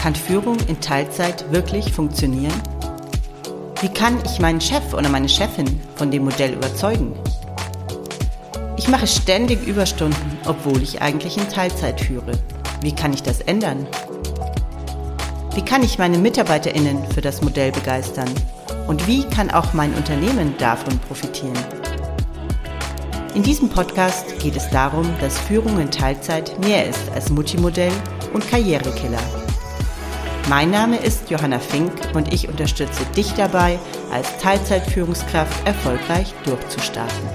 Kann Führung in Teilzeit wirklich funktionieren? Wie kann ich meinen Chef oder meine Chefin von dem Modell überzeugen? Ich mache ständig Überstunden, obwohl ich eigentlich in Teilzeit führe. Wie kann ich das ändern? Wie kann ich meine Mitarbeiterinnen für das Modell begeistern? Und wie kann auch mein Unternehmen davon profitieren? In diesem Podcast geht es darum, dass Führung in Teilzeit mehr ist als Multimodell und Karrierekiller. Mein Name ist Johanna Fink und ich unterstütze dich dabei, als Teilzeitführungskraft erfolgreich durchzustarten.